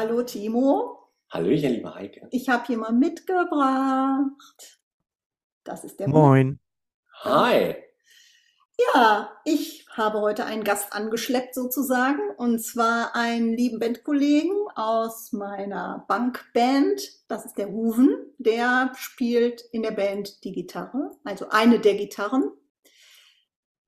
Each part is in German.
Hallo Timo. Hallöchen, liebe Heike. Ich habe hier mal mitgebracht. Das ist der Moin. Hi. Ja, ich habe heute einen Gast angeschleppt sozusagen und zwar einen lieben Bandkollegen aus meiner Bankband. Das ist der Ruven. Der spielt in der Band die Gitarre, also eine der Gitarren.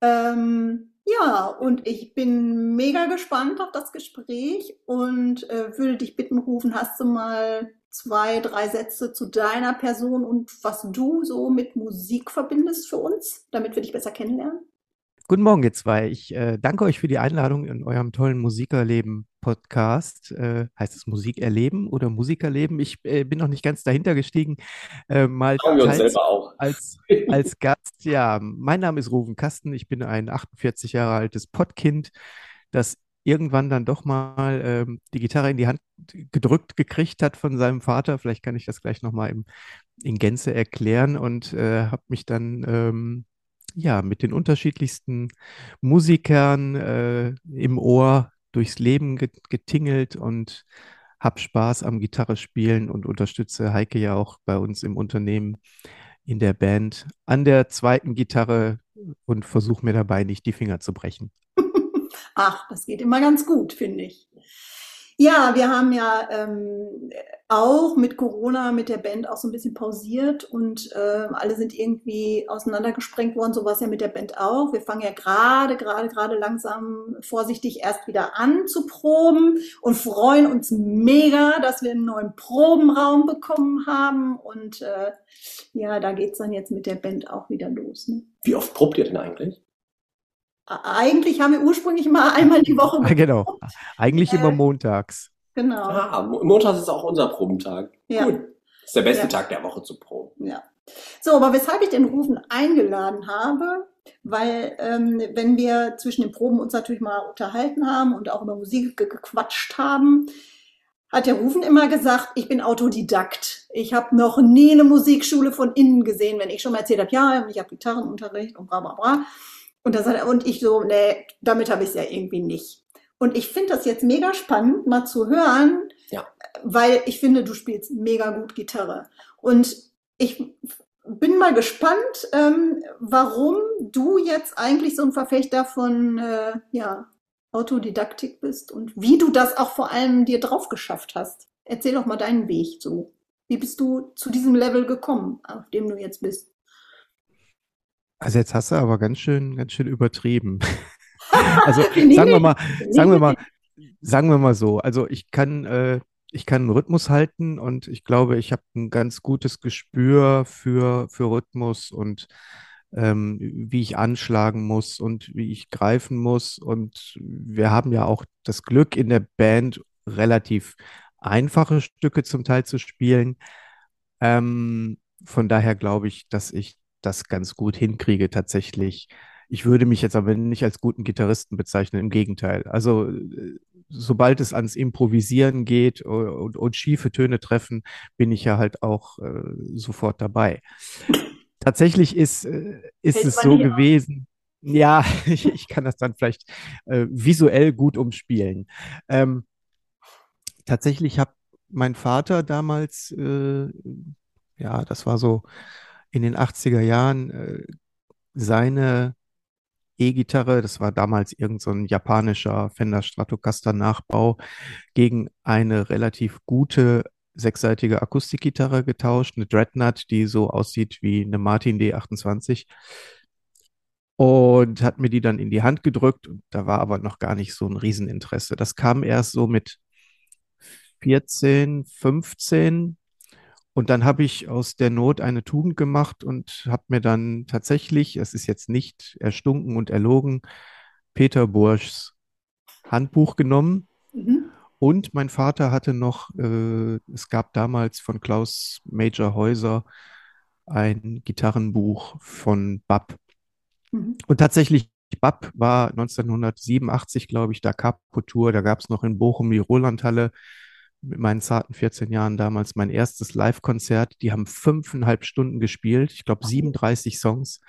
Ähm, ja, und ich bin mega gespannt auf das Gespräch und äh, würde dich bitten, Rufen, hast du mal zwei, drei Sätze zu deiner Person und was du so mit Musik verbindest für uns, damit wir dich besser kennenlernen? Guten Morgen, ihr zwei. Ich äh, danke euch für die Einladung in eurem tollen Musikerleben-Podcast. Äh, heißt es Musikerleben oder Musikerleben? Ich äh, bin noch nicht ganz dahinter gestiegen. Äh, mal Schauen wir uns selber auch. Als, als Gast. Ja, mein Name ist Ruven Kasten. Ich bin ein 48 Jahre altes Pottkind, das irgendwann dann doch mal ähm, die Gitarre in die Hand gedrückt gekriegt hat von seinem Vater. Vielleicht kann ich das gleich nochmal in Gänze erklären und äh, habe mich dann ähm, ja, mit den unterschiedlichsten Musikern äh, im Ohr durchs Leben getingelt und habe Spaß am Gitarre spielen und unterstütze Heike ja auch bei uns im Unternehmen in der Band an der zweiten Gitarre und versuche mir dabei nicht die Finger zu brechen. Ach, das geht immer ganz gut, finde ich. Ja, wir haben ja ähm, auch mit Corona, mit der Band auch so ein bisschen pausiert und äh, alle sind irgendwie auseinandergesprengt worden. So war es ja mit der Band auch. Wir fangen ja gerade, gerade, gerade langsam vorsichtig erst wieder an zu proben und freuen uns mega, dass wir einen neuen Probenraum bekommen haben. Und äh, ja, da geht's dann jetzt mit der Band auch wieder los. Ne? Wie oft probt ihr denn eigentlich? Eigentlich haben wir ursprünglich mal einmal die Woche. Ah, genau. Eigentlich immer montags. Genau. Ah, montags ist auch unser Probentag. Ja. Gut. Das ist der beste Ja. Tag der Woche zu proben. Ja. So, aber weshalb ich den Rufen eingeladen habe, weil ähm, wenn wir zwischen den Proben uns natürlich mal unterhalten haben und auch über Musik ge gequatscht haben, hat der Rufen immer gesagt, ich bin Autodidakt. Ich habe noch nie eine Musikschule von innen gesehen, wenn ich schon mal erzählt habe, ja, ich habe Gitarrenunterricht und bra bla bla. Und, das und ich so, nee, damit habe ich es ja irgendwie nicht. Und ich finde das jetzt mega spannend, mal zu hören, Ja. weil ich finde, du spielst mega gut Gitarre. Und ich bin mal gespannt, ähm, warum du jetzt eigentlich so ein Verfechter von äh, ja, Autodidaktik bist und wie du das auch vor allem dir drauf geschafft hast. Erzähl doch mal deinen Weg so. Wie bist du zu diesem Level gekommen, auf dem du jetzt bist? Also jetzt hast du aber ganz schön, ganz schön übertrieben. Also sagen wir mal, sagen wir mal, sagen wir mal so. Also ich kann, äh, ich kann einen Rhythmus halten und ich glaube, ich habe ein ganz gutes Gespür für, für Rhythmus und ähm, wie ich anschlagen muss und wie ich greifen muss. Und wir haben ja auch das Glück in der Band relativ einfache Stücke zum Teil zu spielen. Ähm, von daher glaube ich, dass ich das ganz gut hinkriege tatsächlich. Ich würde mich jetzt aber nicht als guten Gitarristen bezeichnen, im Gegenteil. Also äh, sobald es ans Improvisieren geht und, und, schiefe Töne treffen, bin ich ja halt auch äh, sofort dabei. Tatsächlich ist, äh, ist Fällt es so dir auf? gewesen. Ja, ich, ich kann das dann vielleicht äh, visuell gut umspielen. Ähm, tatsächlich hat mein Vater damals, äh, ja, das war so in den 80er Jahren, äh, seine E-Gitarre, das war damals irgend so ein japanischer Fender Stratocaster Nachbau, gegen eine relativ gute sechsseitige Akustikgitarre getauscht, eine Dreadnought, die so aussieht wie eine Martin D28 und hat mir die dann in die Hand gedrückt und da war aber noch gar nicht so ein Rieseninteresse. Das kam erst so mit 14, 15 und dann habe ich aus der Not eine Tugend gemacht und habe mir dann tatsächlich, es ist jetzt nicht erstunken und erlogen, Peter Burschs Handbuch genommen Mhm. Und mein Vater hatte noch, äh, es gab damals von Klaus Major Häuser ein Gitarrenbuch von Bab. Mhm. Und tatsächlich, Bab war 1987, glaube ich, da Tour. Da gab es noch in Bochum die Rolandhalle mit meinen zarten 14 Jahren damals mein erstes Live-Konzert. Die haben fünfeinhalb Stunden gespielt, ich glaube 37 Songs.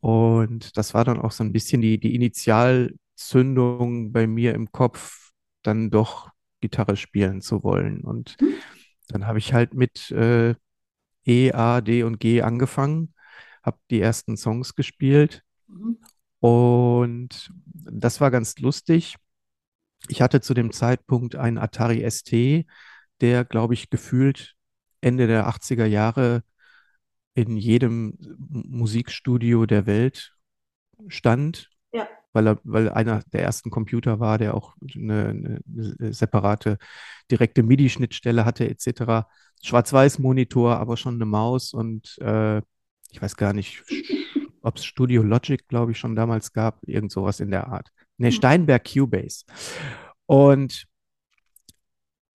Und das war dann auch so ein bisschen die, die Initialzündung bei mir im Kopf, dann doch Gitarre spielen zu wollen. Und Mhm. dann habe ich halt mit äh, E, A, D und G angefangen, habe die ersten Songs gespielt Mhm. und das war ganz lustig. Ich hatte zu dem Zeitpunkt einen Atari ST, der, glaube ich, gefühlt Ende der 80er Jahre in jedem Musikstudio der Welt stand, Ja. weil er, weil einer der ersten Computer war, der auch eine, eine separate direkte MIDI-Schnittstelle hatte, etc. Schwarz-Weiß-Monitor, aber schon eine Maus und äh, ich weiß gar nicht, ob es Studio Logic, glaube ich, schon damals gab, irgend sowas in der Art. Ne, Mhm. Steinberg Cubase. Und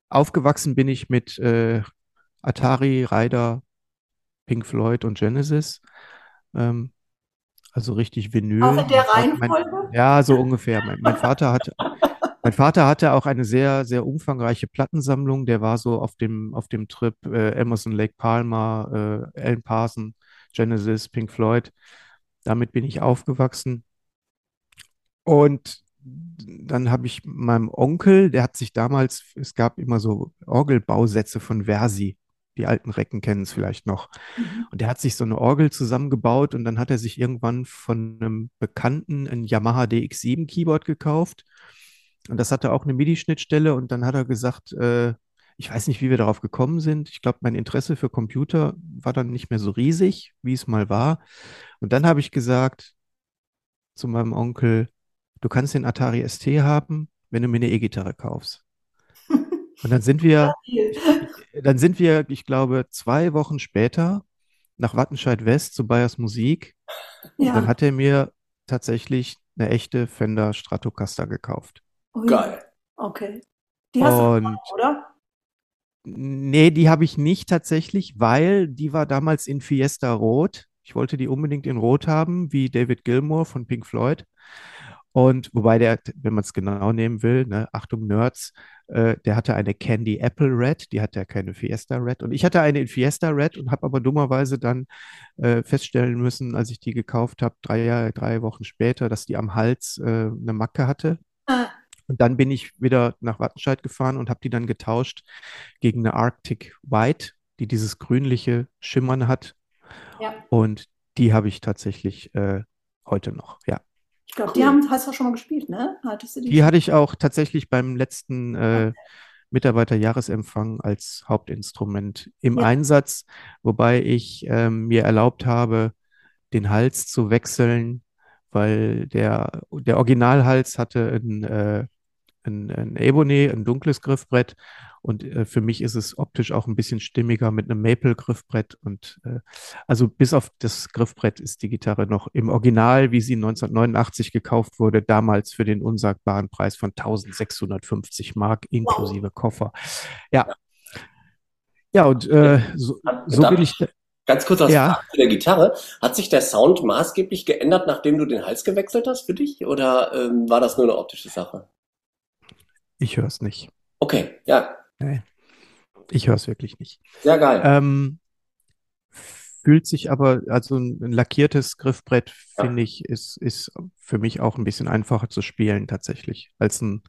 aufgewachsen bin ich mit äh, Atari, Ryder, Pink Floyd und Genesis. Ähm, also richtig Vinyl. Auch in der Mein- mein- Reihenfolge? ja, so ungefähr. Mein, mein Vater hat, mein Vater hatte auch eine sehr, sehr umfangreiche Plattensammlung. Der war so auf dem, auf dem Trip äh, Emerson, Lake Palmer, äh, Alan Parson, Genesis, Pink Floyd. Damit bin ich aufgewachsen. Und dann habe ich meinem Onkel, der hat sich damals, es gab immer so Orgelbausätze von Versi. Die alten Recken kennen es vielleicht noch. Mhm. Und der hat sich so eine Orgel zusammengebaut und dann hat er sich irgendwann von einem Bekannten ein Yamaha DX7 Keyboard gekauft. Und das hatte auch eine MIDI-Schnittstelle und dann hat er gesagt, äh, ich weiß nicht, wie wir darauf gekommen sind. Ich glaube, mein Interesse für Computer war dann nicht mehr so riesig, wie es mal war. Und dann habe ich gesagt zu meinem Onkel, du kannst den Atari ST haben, wenn du mir eine E-Gitarre kaufst. Und dann sind wir, dann sind wir, ich glaube, zwei Wochen später nach Wattenscheid West zu Bayers Musik. Und dann Ja. hat er mir tatsächlich eine echte Fender Stratocaster gekauft. Ui. Geil. Okay. Die hast du Und noch, oder? nee, die habe ich nicht tatsächlich, weil die war damals in Fiesta Rot. Ich wollte die unbedingt in Rot haben, wie David Gilmour von Pink Floyd. Und wobei der, wenn man es genau nehmen will, ne, Achtung Nerds, äh, der hatte eine Candy Apple Red, die hatte ja keine Fiesta Red. Und ich hatte eine in Fiesta Red und habe aber dummerweise dann äh, feststellen müssen, als ich die gekauft habe, drei Jahre, drei Wochen später, dass die am Hals äh, eine Macke hatte. Ah, Und dann bin ich wieder nach Wattenscheid gefahren und habe die dann getauscht gegen eine Arctic White, die dieses grünliche Schimmern hat. ja. Und die habe ich tatsächlich äh, heute noch, ja. Ich glaube, die Cool. haben, hast du schon mal gespielt, ne? Hattest du die? Die hatte ich auch tatsächlich beim letzten äh, Mitarbeiterjahresempfang als Hauptinstrument im Ja. Einsatz, wobei ich ähm, mir erlaubt habe, den Hals zu wechseln, weil der, der Originalhals hatte ein, äh, ein, ein Ebony, ein dunkles Griffbrett. Und äh, für mich ist es optisch auch ein bisschen stimmiger mit einem Maple-Griffbrett. Und äh, also bis auf das Griffbrett ist die Gitarre noch im Original, wie sie 1989 gekauft wurde, damals für den unsagbaren Preis von 1650 Mark inklusive Koffer. Ja. Ja, und äh, so, so bin ich. Ganz kurz als Ja. Zu der Gitarre. Hat sich der Sound maßgeblich geändert, nachdem du den Hals gewechselt hast für dich? Oder ähm, war das nur eine optische Sache? Ich höre es nicht. Okay, ja, Ich höre es wirklich nicht. sehr geil. Ähm, fühlt sich aber, also ein, ein lackiertes Griffbrett, Ja. finde ich, ist, ist für mich auch ein bisschen einfacher zu spielen tatsächlich, als ein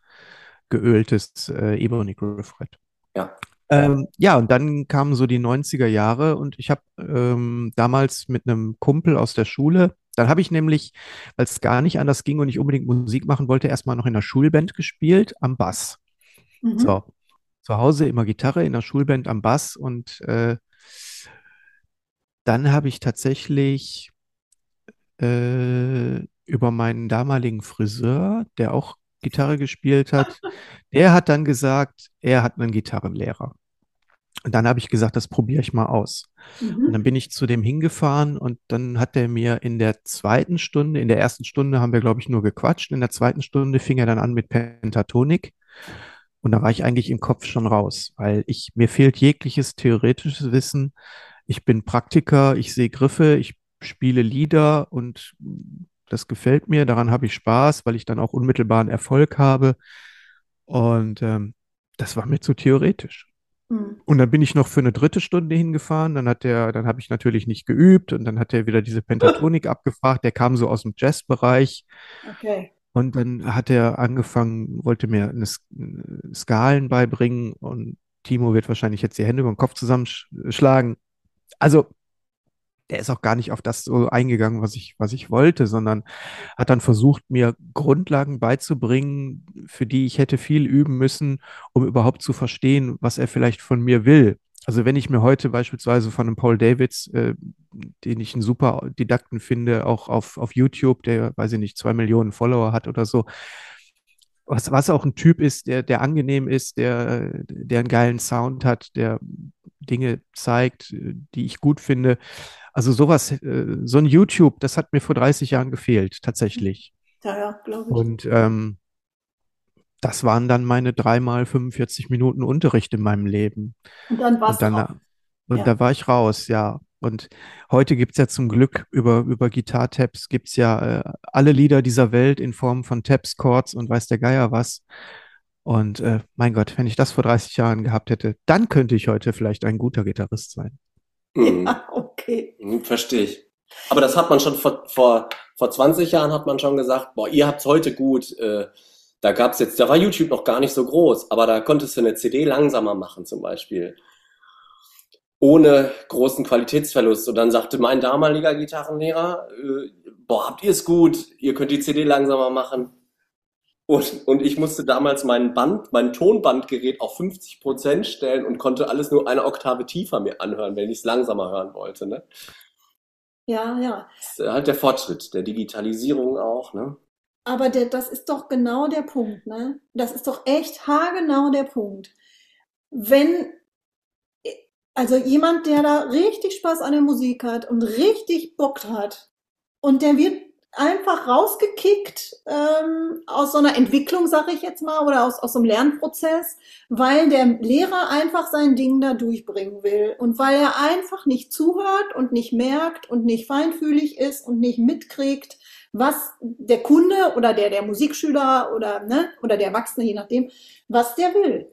geöltes äh, Ebony-Griffbrett. Ja. Ähm, ja, und dann kamen so die 90er Jahre und ich habe ähm, damals mit einem Kumpel aus der Schule, dann habe ich nämlich, weil es gar nicht anders ging und ich unbedingt Musik machen wollte, erstmal noch in der Schulband gespielt am Bass. Mhm. So, zu Hause immer Gitarre, in der Schulband am Bass und äh, dann habe ich tatsächlich äh, über meinen damaligen Friseur, der auch Gitarre gespielt hat, der hat dann gesagt, er hat einen Gitarrenlehrer. Und dann habe ich gesagt, das probiere ich mal aus. Und Mhm. dann bin ich zu dem hingefahren und dann hat er mir in der zweiten Stunde, in der ersten Stunde haben wir, glaube ich, nur gequatscht. In der zweiten Stunde fing er dann an mit Pentatonik. Und da war ich eigentlich im Kopf schon raus, weil ich, mir fehlt jegliches theoretisches Wissen. Ich bin Praktiker, ich sehe Griffe, ich spiele Lieder und das gefällt mir. Daran habe ich Spaß, weil ich dann auch unmittelbaren Erfolg habe. Und ähm, das war mir zu theoretisch. Hm. Und dann bin ich noch für eine dritte Stunde hingefahren. Dann hat der, dann habe ich natürlich nicht geübt und dann hat er wieder diese Pentatonik abgefragt. Der kam so aus dem Jazzbereich. Okay. Und dann hat er angefangen, wollte mir eine S- Skalen beibringen und Timo wird wahrscheinlich jetzt die Hände über den Kopf zusammenschlagen. Also, der ist auch gar nicht auf das so eingegangen, was ich, was ich wollte, sondern hat dann versucht, mir Grundlagen beizubringen, für die ich hätte viel üben müssen, um überhaupt zu verstehen, was er vielleicht von mir will. Also wenn ich mir heute beispielsweise von einem Paul Davids, äh, den ich einen super Didakten finde, auch auf, auf YouTube, der, weiß ich nicht, zwei Millionen Follower hat oder so, was, was auch ein Typ ist, der, der angenehm ist, der, der einen geilen Sound hat, der Dinge zeigt, die ich gut finde. Also sowas, äh, so ein YouTube, das hat mir vor 30 Jahren gefehlt, tatsächlich. Ja, ja, glaube ich. Und ähm, das waren dann meine dreimal 45 Minuten Unterricht in meinem Leben. Und dann war's Und dann, auch. und Ja. da war ich raus, ja. Und heute gibt's ja zum Glück über, über Gitarre-Tabs gibt's ja äh, alle Lieder dieser Welt in Form von Tabs, Chords und weiß der Geier was. Und äh, mein Gott, wenn ich das vor 30 Jahren gehabt hätte, dann könnte ich heute vielleicht ein guter Gitarrist sein. Mhm. Ja, okay. Hm, Verstehe ich. Aber das hat man schon vor, vor, vor 20 Jahren hat man schon gesagt, boah, ihr habt's heute gut. Äh, da gab's jetzt, da war YouTube noch gar nicht so groß, aber da konntest du eine CD langsamer machen zum Beispiel. Ohne großen Qualitätsverlust. Und dann sagte mein damaliger Gitarrenlehrer, äh, boah, habt ihr es gut, ihr könnt die CD langsamer machen. Und, und ich musste damals mein Band, mein Tonbandgerät auf 50 Prozent stellen und konnte alles nur eine Oktave tiefer mir anhören, wenn ich es langsamer hören wollte. Ne? Ja, ja. Das ist halt der Fortschritt der Digitalisierung auch, ne? Aber der, das ist doch genau der Punkt, ne? Das ist doch echt haargenau der Punkt. Wenn, also jemand, der da richtig Spaß an der Musik hat und richtig Bock hat und der wird einfach rausgekickt ähm, aus so einer Entwicklung, sage ich jetzt mal, oder aus, aus so einem Lernprozess, weil der Lehrer einfach sein Ding da durchbringen will und weil er einfach nicht zuhört und nicht merkt und nicht feinfühlig ist und nicht mitkriegt, was der Kunde oder der, der Musikschüler oder, ne, oder der Erwachsene, je nachdem, was der will.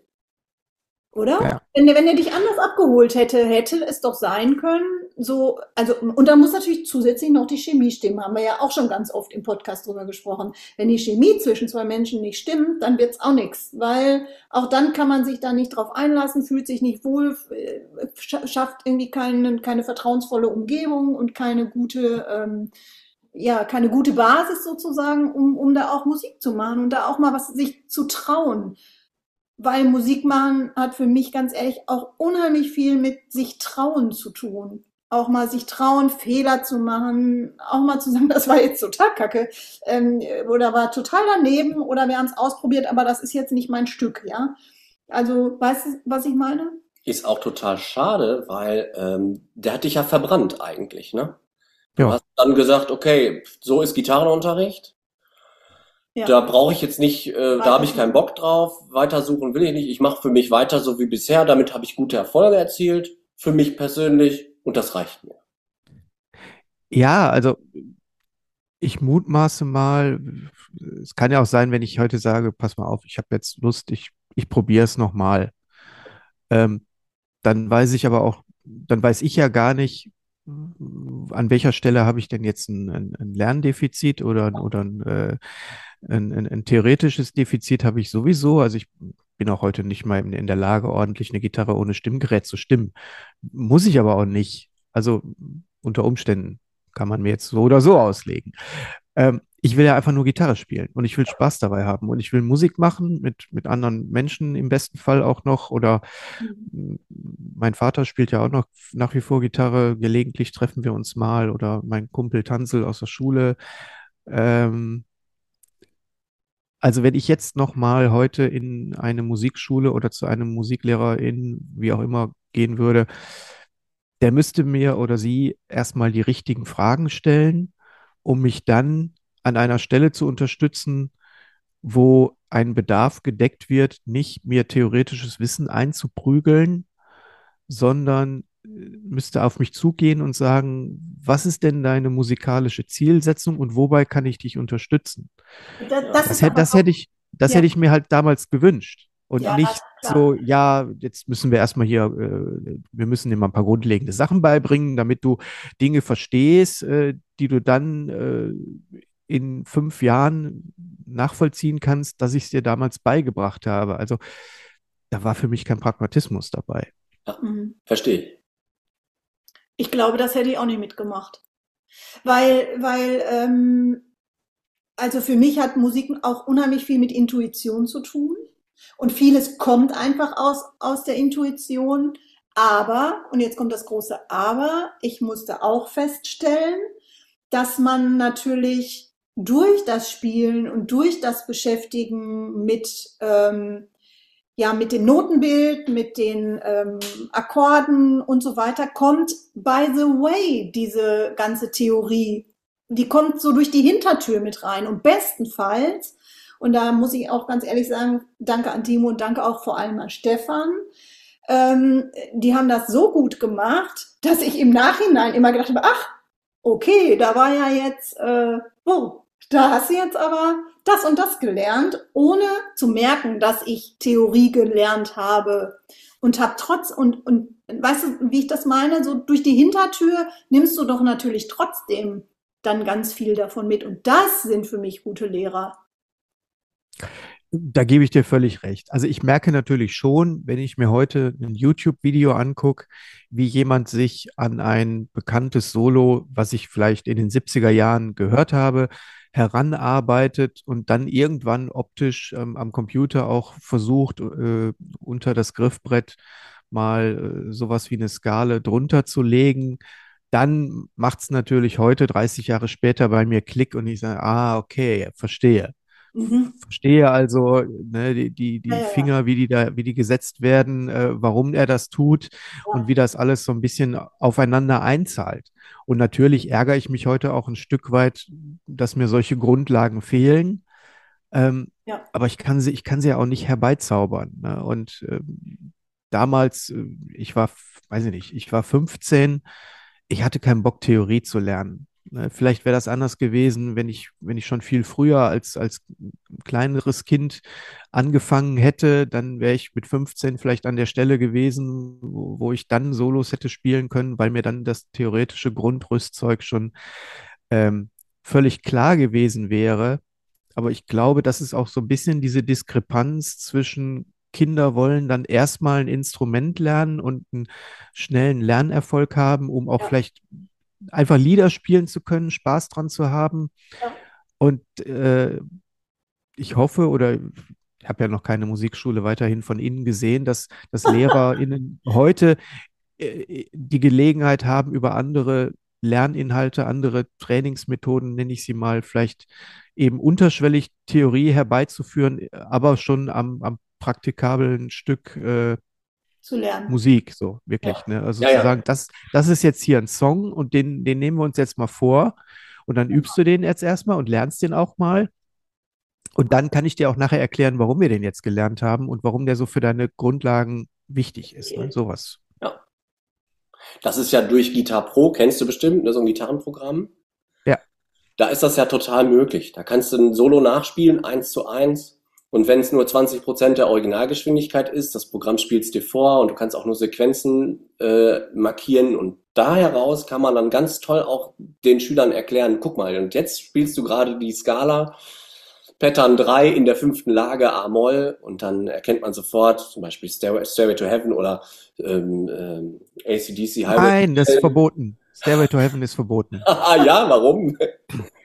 Oder? Ja. Wenn wenn der dich anders abgeholt hätte, hätte es doch sein können, so, also, und da muss natürlich zusätzlich noch die Chemie stimmen, haben wir ja auch schon ganz oft im Podcast drüber gesprochen. Wenn die Chemie zwischen zwei Menschen nicht stimmt, dann wird's auch nichts, weil auch dann kann man sich da nicht drauf einlassen, fühlt sich nicht wohl, äh, scha- schafft irgendwie keine, keine vertrauensvolle Umgebung und keine gute, ähm, ja, keine gute Basis sozusagen, um, um da auch Musik zu machen und da auch mal was sich zu trauen. Weil Musik machen hat für mich ganz ehrlich auch unheimlich viel mit sich trauen zu tun. Auch mal sich trauen, Fehler zu machen, auch mal zu sagen, das war jetzt total kacke ähm, oder war total daneben oder wir haben es ausprobiert, aber das ist jetzt nicht mein Stück, ja. Also, weißt du, was ich meine? Ist auch total schade, weil ähm, der hat dich ja verbrannt eigentlich, ne? Du Ja. hast dann gesagt, okay, so ist Gitarrenunterricht. Ja. Da brauche ich jetzt nicht, äh, da habe ich keinen Bock drauf, weitersuchen will ich nicht. Ich mache für mich weiter so wie bisher. Damit habe ich gute Erfolge erzielt, für mich persönlich, und das reicht mir. Ja, also ich mutmaße mal, es kann ja auch sein, wenn ich heute sage, pass mal auf, ich habe jetzt Lust, ich, ich probiere es nochmal. Ähm, dann weiß ich aber auch, dann weiß ich ja gar nicht, an welcher Stelle habe ich denn jetzt ein, ein, ein Lerndefizit oder, ein- oder ein, äh, ein, theoretisches Defizit habe ich sowieso. Also ich bin auch heute nicht mal in, in der Lage, ordentlich eine Gitarre ohne Stimmgerät zu stimmen. Muss ich aber auch nicht. Also unter Umständen kann man mir jetzt so oder so auslegen. Ähm, ich will ja einfach nur Gitarre spielen und ich will Spaß dabei haben und ich will Musik machen mit, mit anderen Menschen im besten Fall auch noch oder Mhm. mein Vater spielt ja auch noch nach wie vor Gitarre. Gelegentlich treffen wir uns mal oder mein Kumpel Tanzel aus der Schule. Ähm, also wenn ich jetzt noch mal heute in eine Musikschule oder zu einem Musiklehrer in wie auch immer gehen würde, der müsste mir oder sie erstmal die richtigen Fragen stellen, um mich dann an einer Stelle zu unterstützen, wo ein Bedarf gedeckt wird, nicht mir theoretisches Wissen einzuprügeln, sondern äh, müsste auf mich zugehen und sagen, was ist denn deine musikalische Zielsetzung und wobei kann ich dich unterstützen? Das, das, das, hätte, das hätte, ich, das ja. hätte ich mir halt damals gewünscht. Und ja, nicht so, ja, jetzt müssen wir erstmal hier, äh, wir müssen dir mal ein paar grundlegende Sachen beibringen, damit du Dinge verstehst, äh, die du dann äh, in fünf Jahren nachvollziehen kannst, dass ich es dir damals beigebracht habe. Also da war für mich kein Pragmatismus dabei. Ja, mhm. verstehe. Ich glaube, das hätte ich auch nicht mitgemacht. Weil, weil, ähm, also für mich hat Musik auch unheimlich viel mit Intuition zu tun. Und vieles kommt einfach aus, aus der Intuition. Aber, und jetzt kommt das große Aber, ich musste auch feststellen, dass man natürlich durch das Spielen und durch das Beschäftigen mit, ähm, ja, mit dem Notenbild, mit den ähm, Akkorden und so weiter, kommt, by the way, diese ganze Theorie, die kommt so durch die Hintertür mit rein. Und bestenfalls, und da muss ich auch ganz ehrlich sagen, danke an Timo und danke auch vor allem an Stefan, ähm, die haben das so gut gemacht, dass ich im Nachhinein immer gedacht habe, ach, okay, da war ja jetzt, äh, oh, da hast du jetzt aber das und das gelernt, ohne zu merken, dass ich Theorie gelernt habe und habe trotz und und weißt du, wie ich das meine? So durch die Hintertür nimmst du doch natürlich trotzdem dann ganz viel davon mit und das sind für mich gute Lehrer. Da gebe ich dir völlig recht. Also ich merke natürlich schon, wenn ich mir heute ein YouTube-Video angucke, wie jemand sich an ein bekanntes Solo, was ich vielleicht in den 70er Jahren gehört habe, heranarbeitet und dann irgendwann optisch ähm, am Computer auch versucht, äh, unter das Griffbrett mal äh, sowas wie eine Skala drunter zu legen, dann macht es natürlich heute, 30 Jahre später, bei mir Klick und ich sage, ah, okay, verstehe. Mhm. Verstehe also ne, die, die, die ja, Finger, wie die da, wie die gesetzt werden, äh, warum er das tut ja. und wie das alles so ein bisschen aufeinander einzahlt. Und natürlich ärgere ich mich heute auch ein Stück weit, dass mir solche Grundlagen fehlen. Ähm, ja. Aber ich kann sie, ich kann sie ja auch nicht herbeizaubern. Ne? Und ähm, damals, äh, ich war, weiß ich nicht, ich war 15, ich hatte keinen Bock, Theorie zu lernen. Ne, vielleicht wäre das anders gewesen, wenn ich, wenn ich schon viel früher als, als kleineres Kind angefangen hätte, dann wäre ich mit 15 vielleicht an der Stelle gewesen, wo, wo, ich dann Solos hätte spielen können, weil mir dann das theoretische Grundrüstzeug schon ähm, völlig klar gewesen wäre. Aber ich glaube, das ist auch so ein bisschen diese Diskrepanz zwischen Kinder wollen dann erstmal ein Instrument lernen und einen schnellen Lernerfolg haben, um auch ja. vielleicht einfach Lieder spielen zu können, Spaß dran zu haben. Ja. Und äh, ich hoffe oder ich habe ja noch keine Musikschule weiterhin von Ihnen gesehen, dass, dass LehrerInnen heute äh, die Gelegenheit haben, über andere Lerninhalte, andere Trainingsmethoden, nenne ich sie mal, vielleicht eben unterschwellig Theorie herbeizuführen, aber schon am, am praktikablen Stück äh, zu lernen. Musik, so wirklich. Ja. Ne? Also ja, zu sagen, das, das ist jetzt hier ein Song und den, den nehmen wir uns jetzt mal vor und dann übst du den jetzt erstmal und lernst den auch mal. Und dann kann ich dir auch nachher erklären, warum wir den jetzt gelernt haben und warum der so für deine Grundlagen wichtig ist. Ne? Sowas. Ja. Das ist ja durch Guitar Pro, kennst du bestimmt, ne, so ein Gitarrenprogramm. Ja. Da ist das ja total möglich. Da kannst du ein Solo nachspielen, eins zu eins. Und wenn es nur 20 Prozent der Originalgeschwindigkeit ist, das Programm spielt es dir vor und du kannst auch nur Sequenzen äh, markieren und da heraus kann man dann ganz toll auch den Schülern erklären, guck mal, und jetzt spielst du gerade die Skala Pattern 3 in der fünften Lage A-Moll und dann erkennt man sofort zum Beispiel Stairway, Stairway to Heaven oder ähm, ähm, ACDC Highway. Nein, das ist verboten. Stairway to Heaven ist verboten. ah ja, warum?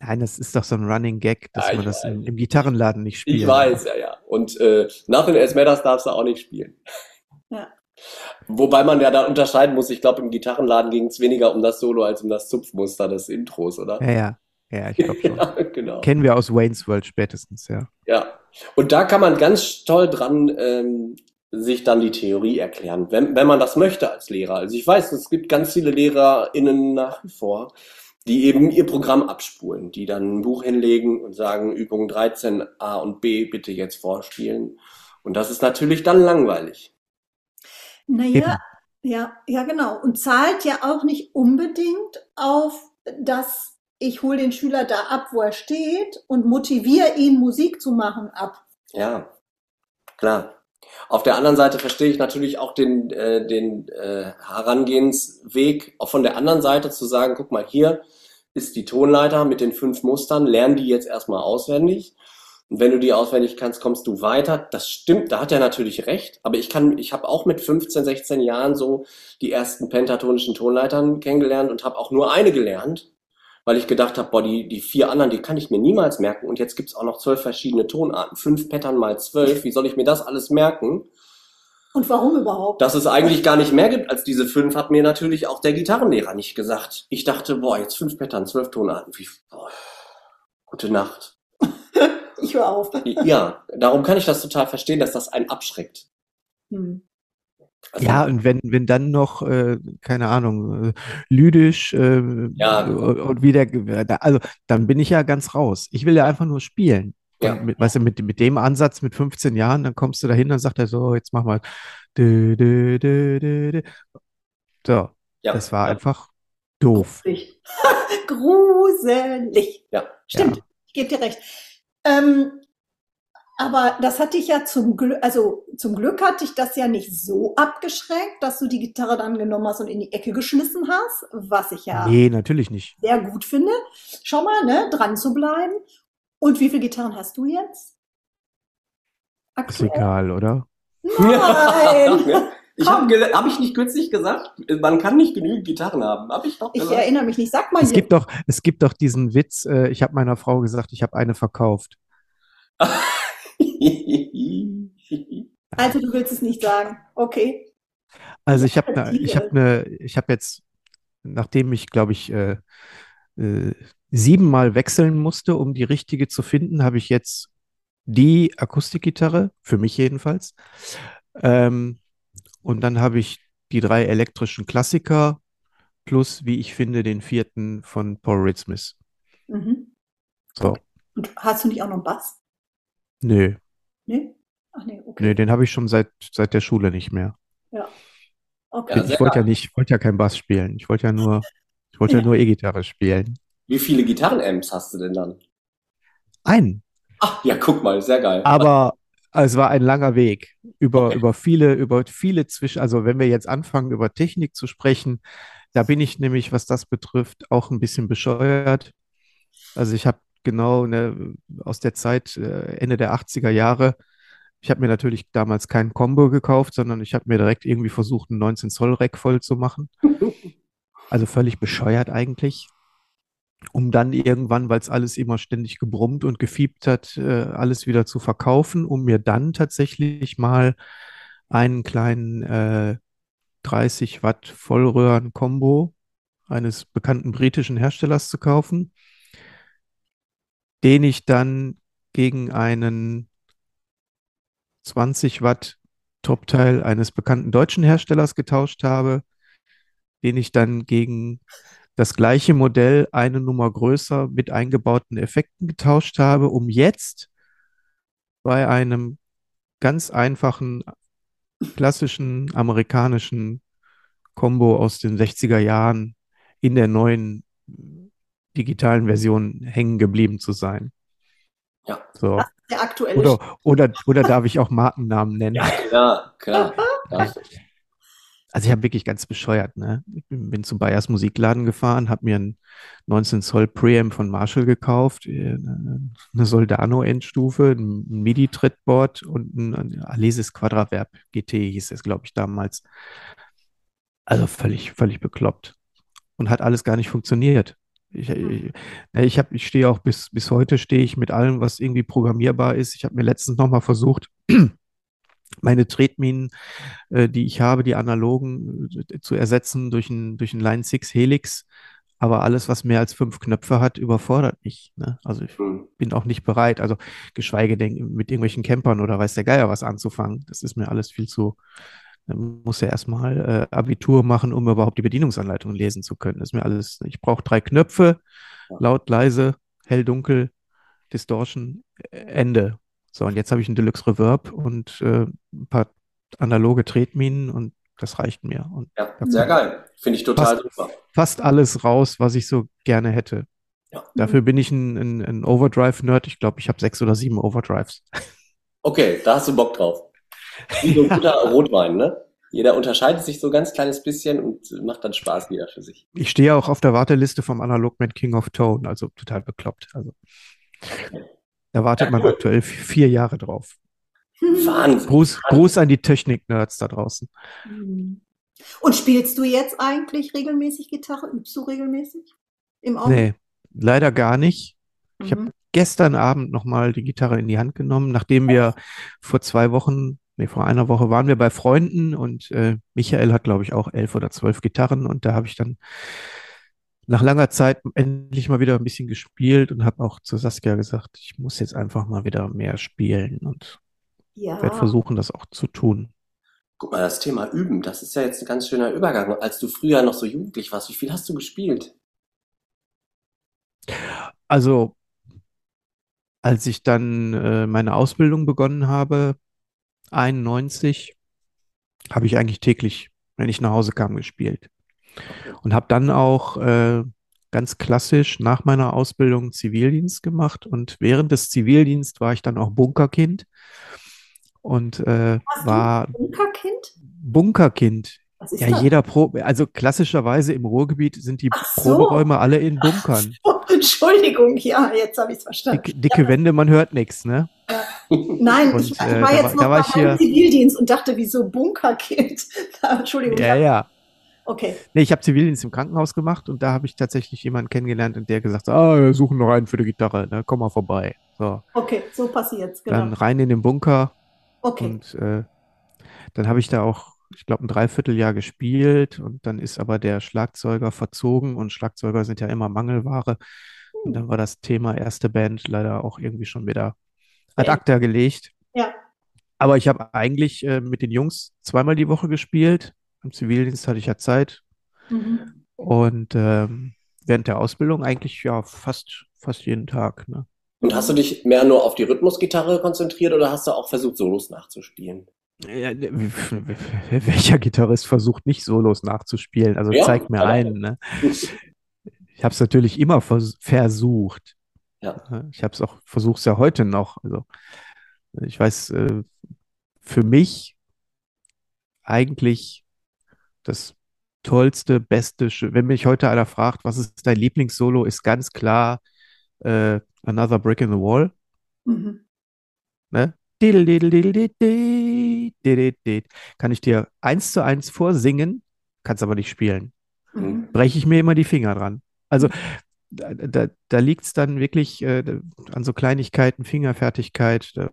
Nein, das ist doch so ein Running Gag, dass ja, man das im, im, Gitarrenladen nicht spielt. Ich weiß, ja, ja. Und äh, Nothing Else Matters darfst du auch nicht spielen. Ja. Wobei man ja da unterscheiden muss, ich glaube, im Gitarrenladen ging es weniger um das Solo als um das Zupfmuster des Intros, oder? Ja, ja. Ja, ich glaube schon. ja, genau. Kennen wir aus Wayne's World spätestens, ja. Ja. Und da kann man ganz toll dran ähm, sich dann die Theorie erklären, wenn, wenn man das möchte als Lehrer. Also ich weiß, es gibt ganz viele LehrerInnen nach wie vor, die eben ihr Programm abspulen, die dann ein Buch hinlegen und sagen, Übung 13 A und B bitte jetzt vorspielen. Und das ist natürlich dann langweilig. Naja, ja, ja, genau. Und zahlt ja auch nicht unbedingt auf das, ich hole den Schüler da ab, wo er steht und motiviere ihn, Musik zu machen, ab. Ja, klar. Auf der anderen Seite verstehe ich natürlich auch den, äh, den äh, Herangehensweg, auch von der anderen Seite zu sagen, guck mal, hier ist die Tonleiter mit den fünf Mustern, lern die jetzt erstmal auswendig. Und wenn du die auswendig kannst, kommst du weiter. Das stimmt, da hat er natürlich recht. Aber ich kann, ich habe auch mit 15, 16 Jahren so die ersten pentatonischen Tonleitern kennengelernt und habe auch nur eine gelernt, weil ich gedacht habe, boah, die, die vier anderen, die kann ich mir niemals merken. Und jetzt gibt's auch noch zwölf verschiedene Tonarten, fünf Pattern mal zwölf. Wie soll ich mir das alles merken? Und warum überhaupt? Dass es eigentlich gar nicht mehr gibt als diese fünf, hat mir natürlich auch der Gitarrenlehrer nicht gesagt. Ich dachte, boah, jetzt fünf Pattern, zwölf Tonarten. Wie, boah, gute Nacht. Ich höre auf. Ja, darum kann ich das total verstehen, dass das einen abschreckt. Hm. Also, Ja, und wenn, wenn dann noch, äh, keine Ahnung, äh, lydisch äh, Ja. und, und wieder, da- also dann bin ich ja ganz raus. Ich will ja einfach nur spielen. Ja. Und mit, weißt du, mit, mit dem Ansatz mit 15 Jahren, dann kommst du dahin, dann sagt er so, jetzt mach mal. Dü, dü, dü, dü, dü. So, ja, das war ja, einfach doof. Gruselig. Gruselig. ja. Stimmt, Ja. ich gebe dir recht. Ähm, aber das hat dich ja zum Glück, also zum Glück hat dich das ja nicht so abgeschreckt, dass du die Gitarre dann genommen hast und in die Ecke geschmissen hast, was ich ja Nee, natürlich nicht. sehr gut finde. Schau mal, ne, dran zu bleiben. Und wie viele Gitarren hast du jetzt? Ist egal, oder? Nein! Ich habe hab ich nicht kürzlich gesagt, man kann nicht genügend Gitarren haben. Habe ich doch Ich gesagt. erinnere mich nicht. Sag mal Es jetzt. gibt doch, es gibt doch diesen Witz, äh, ich habe meiner Frau gesagt, ich habe eine verkauft. Also du willst es nicht sagen. Okay. Also ich habe ne, ich habe ne, ich habe jetzt, nachdem ich, glaube ich, äh, äh, siebenmal wechseln musste, um die richtige zu finden, habe ich jetzt die Akustikgitarre, für mich jedenfalls. Ähm, und dann habe ich die drei elektrischen Klassiker plus, wie ich finde, den vierten von Paul Reed Smith. Mhm. So, Und hast du nicht auch noch einen Bass? nö, Nee? Ach nee, okay. nö, den habe ich schon seit, seit der Schule nicht mehr. Okay. Ja, Ich sehr wollte ja nicht, ich wollte ja kein Bass spielen. Ich wollte ja nur, ich wollte ja Ja. nur E-Gitarre spielen. Wie viele Gitarrenamps hast du denn dann? Einen. Ach, ja, guck mal, sehr geil. Aber es war ein langer Weg über, Okay. über viele, über viele Zwischen, also wenn wir jetzt anfangen, über Technik zu sprechen, da bin ich nämlich, was das betrifft, auch ein bisschen bescheuert. Also ich habe genau ne, aus der Zeit, äh, Ende der 80er Jahre, ich habe mir natürlich damals kein Combo gekauft, sondern ich habe mir direkt irgendwie versucht, einen 19 Zoll Rack voll zu machen. Also völlig bescheuert eigentlich. Um dann irgendwann, weil es alles immer ständig gebrummt und gefiebt hat, äh, alles wieder zu verkaufen, um mir dann tatsächlich mal einen kleinen äh, 30 Watt Vollröhren-Kombo eines bekannten britischen Herstellers zu kaufen, den ich dann gegen einen 20 Watt Topteil eines bekannten deutschen Herstellers getauscht habe, den ich dann gegen das gleiche Modell eine Nummer größer mit eingebauten Effekten getauscht habe, um jetzt bei einem ganz einfachen klassischen amerikanischen Combo aus den 60er Jahren in der neuen digitalen Version hängen geblieben zu sein. Ja. So. Der aktuelle Oder, oder, oder darf ich auch Markennamen nennen? Ja, klar, klar. Also ich habe wirklich ganz bescheuert, ne? Ich bin, bin zum Bayers Musikladen gefahren, habe mir ein 19 Zoll Preamp von Marshall gekauft, äh, eine Soldano-Endstufe, ein MIDI-Trittboard und ein, ein Alesis Quadraverb GT hieß es, glaube ich, damals. Also völlig, völlig bekloppt. Und hat alles gar nicht funktioniert. Ich, ich, ich, hab, ich stehe auch bis, bis heute stehe ich mit allem, was irgendwie programmierbar ist. Ich habe mir letztens nochmal versucht, meine Tretminen, äh, die ich habe, die analogen, äh, zu ersetzen durch ein, durch ein Line 6 Helix. Aber alles, was mehr als fünf Knöpfe hat, überfordert mich. Ne? Also ich Hm. bin auch nicht bereit, also geschweige denn mit irgendwelchen Campern oder weiß der Geier was anzufangen. Das ist mir alles viel zu, Dann muss er erstmal äh, Abitur machen, um überhaupt die Bedienungsanleitung lesen zu können. Das ist mir alles, ich brauche drei Knöpfe, laut, leise, hell, dunkel, Distortion, Ende. So, und jetzt habe ich einen Deluxe Reverb und äh, ein paar analoge Tretminen und das reicht mir. Und ja, sehr geil. Finde ich total fast, super. Fast alles raus, was ich so gerne hätte. Ja. Dafür bin ich ein, ein, ein Overdrive-Nerd. Ich glaube, ich habe sechs oder sieben Overdrives. Okay, da hast du Bock drauf. Wie so ein guter Rotwein, ne? Jeder unterscheidet sich so ein ganz kleines bisschen und macht dann Spaß wieder für sich. Ich stehe auch auf der Warteliste vom Analogman King of Tone, also total bekloppt. Also da wartet ja, man cool. aktuell vier Jahre drauf. Wahnsinn. Gruß, Gruß an die Technik-Nerds da draußen. Und spielst du jetzt eigentlich regelmäßig Gitarre? Übst du regelmäßig? Im Auto? Nee, leider gar nicht. Mhm. Ich habe gestern Abend nochmal die Gitarre in die Hand genommen, nachdem wir vor zwei Wochen, nee, vor einer Woche waren wir bei Freunden und äh, Michael hat, glaube ich, auch elf oder zwölf Gitarren und da habe ich dann nach langer Zeit endlich mal wieder ein bisschen gespielt und habe auch zu Saskia gesagt, ich muss jetzt einfach mal wieder mehr spielen und ja. werde versuchen, das auch zu tun. Guck mal, das Thema Üben, das ist ja jetzt ein ganz schöner Übergang. Als du früher noch so jugendlich warst, wie viel hast du gespielt? Also, als ich dann äh, meine Ausbildung begonnen habe, 91, habe ich eigentlich täglich, wenn ich nach Hause kam, gespielt. Und habe dann auch äh, ganz klassisch nach meiner Ausbildung Zivildienst gemacht. Und während des Zivildienst war ich dann auch Bunkerkind. Und äh, war Bunkerkind? Bunkerkind. Ja, das? jeder Pro, also klassischerweise im Ruhrgebiet sind die so. Proberäume alle in Bunkern. So, Entschuldigung, ja, jetzt habe ich es verstanden. Dicke, dicke ja. Wände, man hört nichts, ne? Ja. Nein, und, ich, ich, war äh, jetzt da, noch da beim Zivildienst und dachte, wieso Bunkerkind? Entschuldigung. Ja, ja. Okay. Nee, ich habe Zivildienst im Krankenhaus gemacht und da habe ich tatsächlich jemanden kennengelernt und der gesagt ah, wir suchen noch einen für die Gitarre, ne? komm mal vorbei. So. Okay, so passiert genau. Dann rein in den Bunker. Okay. Und äh, dann habe ich da auch, ich glaube, ein Dreivierteljahr gespielt und dann ist aber der Schlagzeuger verzogen und Schlagzeuger sind ja immer Mangelware. Und dann war das Thema erste Band leider auch irgendwie schon wieder ad acta gelegt. Ja. Aber ich habe eigentlich äh, mit den Jungs zweimal die Woche gespielt im Zivildienst hatte ich ja Zeit. Mhm. Und ähm, während der Ausbildung eigentlich ja fast, fast jeden Tag. Ne? Und hast du dich mehr nur auf die Rhythmusgitarre konzentriert oder hast du auch versucht, Solos nachzuspielen? Ja, welcher Gitarrist versucht nicht Solos nachzuspielen? Also ja, zeig mir einen. Ne? Ich habe es natürlich immer vers versucht. Ja. Ich habe es auch versucht es ja heute noch. Also ich weiß, äh, für mich eigentlich das tollste, beste, wenn mich heute einer fragt, was ist dein Lieblingssolo, ist ganz klar äh, Another Brick in the Wall. Mhm. Ne? Kann ich dir eins zu eins vorsingen, kannst aber nicht spielen. Breche ich mir immer die Finger dran. Also da, da, da liegt es dann wirklich äh, an so Kleinigkeiten, Fingerfertigkeit. Da,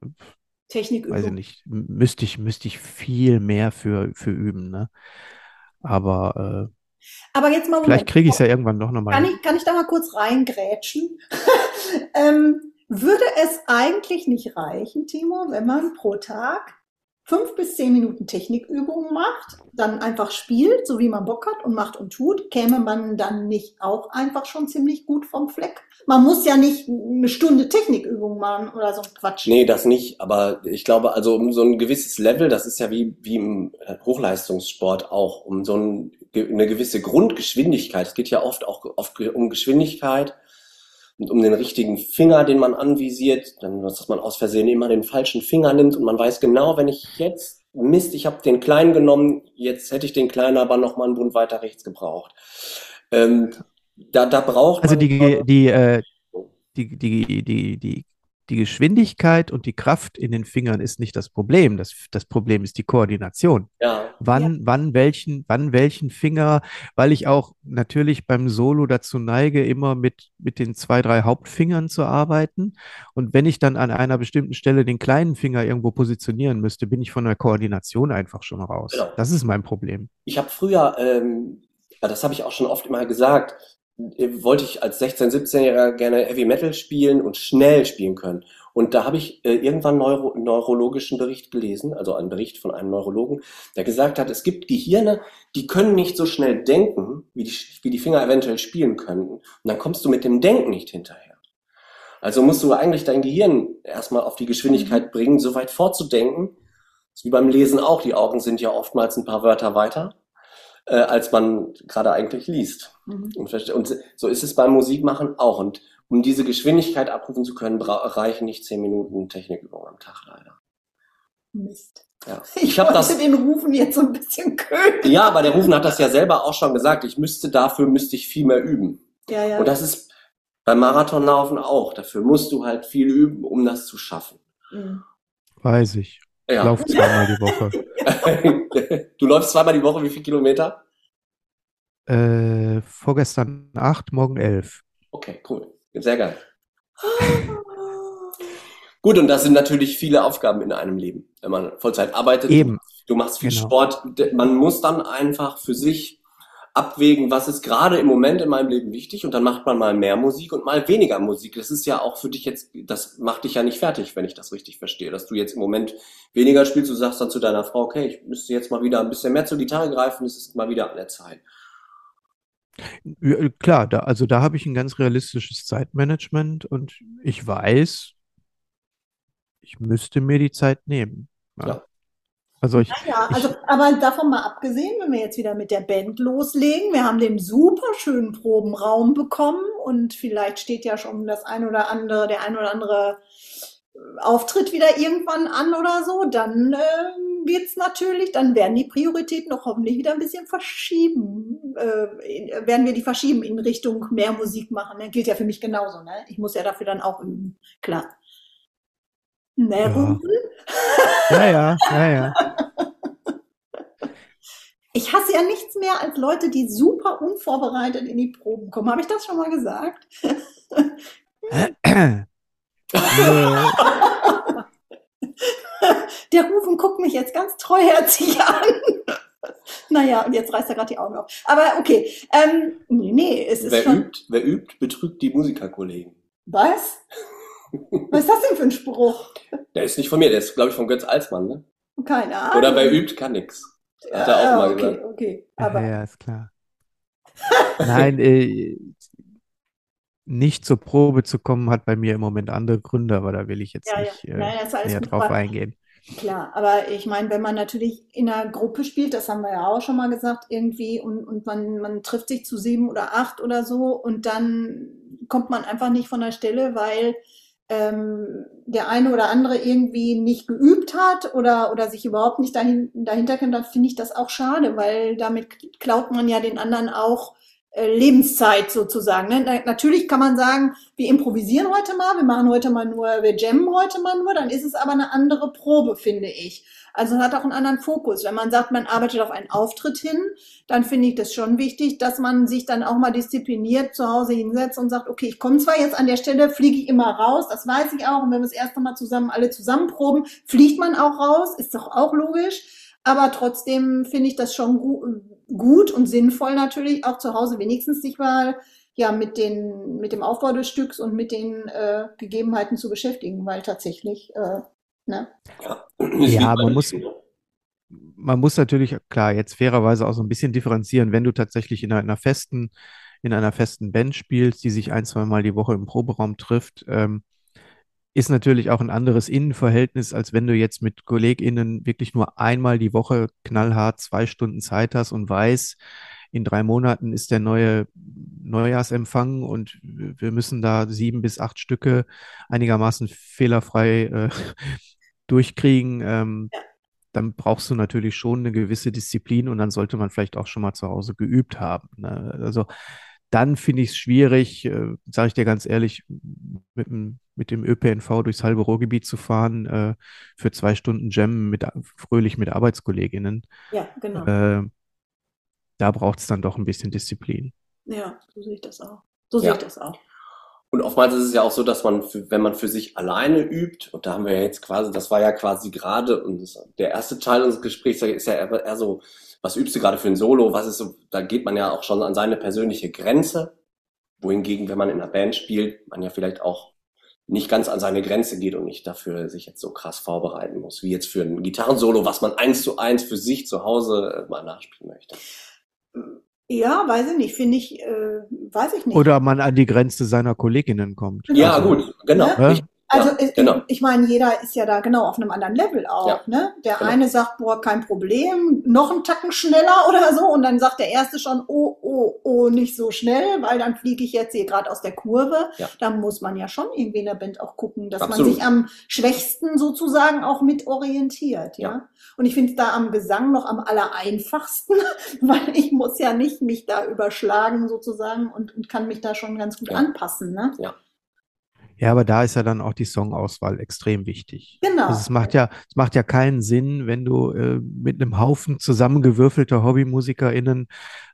Technik. Weiß ich nicht. Müsste ich, müsste ich viel mehr für, für üben. Ne? Aber, äh, Aber jetzt mal vielleicht kriege ich es ja irgendwann doch nochmal. Kann ich, kann ich da mal kurz reingrätschen? ähm, würde es eigentlich nicht reichen, Timo, wenn man pro Tag fünf bis zehn Minuten Technikübungen macht, dann einfach spielt, so wie man Bock hat und macht und tut, käme man dann nicht auch einfach schon ziemlich gut vom Fleck? Man muss ja nicht eine Stunde Technikübung machen oder so ein Quatsch. Nee, das nicht. Aber ich glaube, also um so ein gewisses Level, das ist ja wie, wie im äh, Hochleistungssport auch, um so ein, eine gewisse Grundgeschwindigkeit. Es geht ja oft auch oft um Geschwindigkeit um den richtigen Finger, den man anvisiert, dann, dass man aus Versehen immer den falschen Finger nimmt und man weiß genau, wenn ich jetzt Mist, ich habe den kleinen genommen, jetzt hätte ich den kleinen aber noch mal einen Bund weiter rechts gebraucht. Ähm, da, da braucht also die, die, äh, die, die, die, die die Geschwindigkeit und die Kraft in den Fingern ist nicht das Problem. Das, das Problem ist die Koordination. Ja. Wann, ja. wann welchen, wann welchen Finger, weil ich auch natürlich beim Solo dazu neige, immer mit, mit den zwei, drei Hauptfingern zu arbeiten. Und wenn ich dann an einer bestimmten Stelle den kleinen Finger irgendwo positionieren müsste, bin ich von der Koordination einfach schon raus. Genau. Das ist mein Problem. Ich habe früher, ähm, das habe ich auch schon oft immer gesagt, wollte ich als 16-, 17-Jähriger gerne Heavy Metal spielen und schnell spielen können. Und da habe ich äh, irgendwann Neuro neurologischen Bericht gelesen, also einen Bericht von einem Neurologen, der gesagt hat, es gibt Gehirne, die können nicht so schnell denken, wie die, wie die Finger eventuell spielen könnten. Und dann kommst du mit dem Denken nicht hinterher. Also musst du eigentlich dein Gehirn erstmal auf die Geschwindigkeit bringen, so weit vorzudenken. Das ist wie beim Lesen auch. Die Augen sind ja oftmals ein paar Wörter weiter, äh, als man gerade eigentlich liest. Mhm. Und, so ist es beim Musikmachen auch. Und um diese Geschwindigkeit abrufen zu können, reichen nicht zehn Minuten Technikübung am Tag leider. Mist. Ja. Ich, ich habe das den Rufen jetzt so ein bisschen könig. Ja, aber der Rufen hat das ja selber auch schon gesagt. Ich müsste dafür müsste ich viel mehr üben. Ja, ja. Und das ist beim Marathonlaufen auch. Dafür musst du halt viel üben, um das zu schaffen. Mhm. Weiß ich. Ja. Ich laufe zweimal die Woche. du läufst zweimal die Woche, wie viele Kilometer? Äh, vorgestern acht, morgen elf. Okay, cool. Sehr geil. Gut, und das sind natürlich viele Aufgaben in einem Leben, wenn man Vollzeit arbeitet. Eben. Du machst viel Genau. Sport. Man muss dann einfach für sich abwägen, was ist gerade im Moment in meinem Leben wichtig und dann macht man mal mehr Musik und mal weniger Musik. Das ist ja auch für dich jetzt, das macht dich ja nicht fertig, wenn ich das richtig verstehe, dass du jetzt im Moment weniger spielst. Du sagst dann zu deiner Frau, okay, ich müsste jetzt mal wieder ein bisschen mehr zur Gitarre greifen, es ist mal wieder an der Zeit. Ja, klar, da, also da habe ich ein ganz realistisches Zeitmanagement und ich weiß, ich müsste mir die Zeit nehmen. Ja. Ja. Also ich, Ja, also, aber davon mal abgesehen, wenn wir jetzt wieder mit der Band loslegen, wir haben den super schönen Probenraum bekommen und vielleicht steht ja schon das ein oder andere, der ein oder andere äh, Auftritt wieder irgendwann an oder so, dann ähm, wird's natürlich, dann werden die Prioritäten doch hoffentlich wieder ein bisschen verschieben, äh, in, werden wir die verschieben in Richtung mehr Musik machen. Das gilt ja für mich genauso, ne? Ich muss ja dafür dann auch üben, klar. Ne, Ja. Ruben? ja, ja, ja, ja. Ich hasse ja nichts mehr als Leute, die super unvorbereitet in die Proben kommen. Habe ich das schon mal gesagt? Der Rufen guckt mich jetzt ganz treuherzig an. Naja, und jetzt reißt er gerade die Augen auf. Aber okay. Ähm, nee, nee, es ist Wer schon. übt, wer übt, betrügt die Musikerkollegen. Was? Was ist das denn für ein Spruch? Der ist nicht von mir, der ist, glaube ich, von Götz Alsmann, ne? Keine Ahnung. Oder wer übt, kann nix. Hat er auch Ah, mal okay, gesagt. okay. ja, Aber ja, ist klar. Nein, äh, nicht zur Probe zu kommen, hat bei mir im Moment andere Gründe, aber da will ich jetzt ja, ja. nicht äh, Naja, ist alles näher gut. drauf Aber eingehen. Klar, aber ich meine, wenn man natürlich in einer Gruppe spielt, das haben wir ja auch schon mal gesagt, irgendwie, und, und man, man trifft sich zu sieben oder acht oder so, und dann kommt man einfach nicht von der Stelle, weil ähm, der eine oder andere irgendwie nicht geübt hat oder, oder sich überhaupt nicht dahin, dahinter kennt, dann finde ich das auch schade, weil damit klaut man ja den anderen auch äh, Lebenszeit sozusagen. Ne? Na, natürlich kann man sagen, wir improvisieren heute mal, wir machen heute mal nur, wir jammen heute mal nur, dann ist es aber eine andere Probe, finde ich. Also hat auch einen anderen Fokus. Wenn man sagt, man arbeitet auf einen Auftritt hin, dann finde ich das schon wichtig, dass man sich dann auch mal diszipliniert zu Hause hinsetzt und sagt, okay, ich komme zwar jetzt an der Stelle, fliege ich immer raus, das weiß ich auch. Und wenn wir das erste Mal zusammen alle zusammen proben, fliegt man auch raus, ist doch auch logisch. Aber trotzdem finde ich das schon gu gut und sinnvoll natürlich, auch zu Hause wenigstens sich mal ja mit den mit dem Aufbau des Stücks und mit den äh, Gegebenheiten zu beschäftigen, weil tatsächlich äh, ne? Ja, Ja, man muss, man muss natürlich, klar, jetzt fairerweise auch so ein bisschen differenzieren, wenn du tatsächlich in einer festen, in einer festen Band spielst, die sich ein, zwei Mal die Woche im Proberaum trifft, ähm, ist natürlich auch ein anderes Innenverhältnis, als wenn du jetzt mit KollegInnen wirklich nur einmal die Woche knallhart zwei Stunden Zeit hast und weißt, in drei Monaten ist der neue Neujahrsempfang und wir müssen da sieben bis acht Stücke einigermaßen fehlerfrei äh, durchkriegen. Ähm, dann brauchst du natürlich schon eine gewisse Disziplin und dann sollte man vielleicht auch schon mal zu Hause geübt haben. Ne? Also dann finde ich es schwierig, äh, sage ich dir ganz ehrlich, mit, dem- mit dem ÖPNV durchs halbe Ruhrgebiet zu fahren, äh, für zwei Stunden Jam mit, fröhlich mit Arbeitskolleginnen. Ja, genau. Äh, da braucht es dann doch ein bisschen Disziplin. Ja, so sehe ich das auch. So Ja. sehe ich das auch. Und oftmals ist es ja auch so, dass man, wenn man für sich alleine übt, und da haben wir ja jetzt quasi, das war ja quasi gerade, und das, der erste Teil unseres Gesprächs ist ja eher, eher so, was übst du gerade für ein Solo, was ist so, da geht man ja auch schon an seine persönliche Grenze, wohingegen, wenn man in einer Band spielt, man ja vielleicht auch nicht ganz an seine Grenze geht und nicht dafür sich jetzt so krass vorbereiten muss, wie jetzt für ein Gitarrensolo, was man eins zu eins für sich zu Hause äh, mal nachspielen möchte. Ja, weiß ich nicht, finde ich, äh, weiß ich nicht. Oder man an die Grenze seiner Kolleginnen kommt. Ja, also, gut, genau. Ne? Ich, also ja, genau. ich, ich meine, jeder ist ja da genau auf einem anderen Level auch. Ja, ne? Der genau. eine sagt, boah, kein Problem, noch einen Tacken schneller oder so. Und dann sagt der erste schon, oh, oh, oh, nicht so schnell, weil dann fliege ich jetzt hier gerade aus der Kurve. Ja. Da muss man ja schon irgendwie in der Band auch gucken, dass Absolut. man sich am schwächsten sozusagen auch mit orientiert. Ja. ja? Und ich finde es da am Gesang noch am allereinfachsten, weil ich muss ja nicht mich da überschlagen sozusagen und, und kann mich da schon ganz gut anpassen. Ne? Ja. Ja, aber da ist ja dann auch die Songauswahl extrem wichtig. Genau. Also es macht ja, es macht ja keinen Sinn, wenn du äh, mit einem Haufen zusammengewürfelter HobbymusikerInnen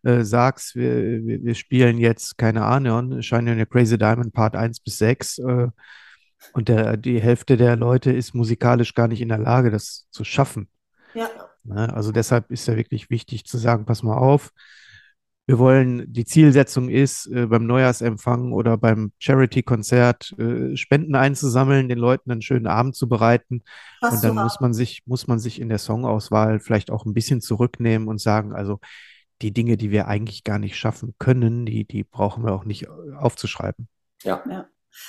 äh, sagst, wir, wir, wir, spielen jetzt, keine Ahnung, Shine in a Crazy Diamond Part 1 bis 6 äh, und der, die Hälfte der Leute ist musikalisch gar nicht in der Lage, das zu schaffen. Ja. Ne? Also deshalb ist ja wirklich wichtig zu sagen, pass mal auf, wir wollen, die Zielsetzung ist, äh, beim Neujahrsempfang oder beim Charity-Konzert äh, Spenden einzusammeln, den Leuten einen schönen Abend zu bereiten. Was und dann muss man sich, muss man sich in der Songauswahl vielleicht auch ein bisschen zurücknehmen und sagen, also die Dinge, die wir eigentlich gar nicht schaffen können, die, die brauchen wir auch nicht äh, aufzuschreiben. Ja. ja.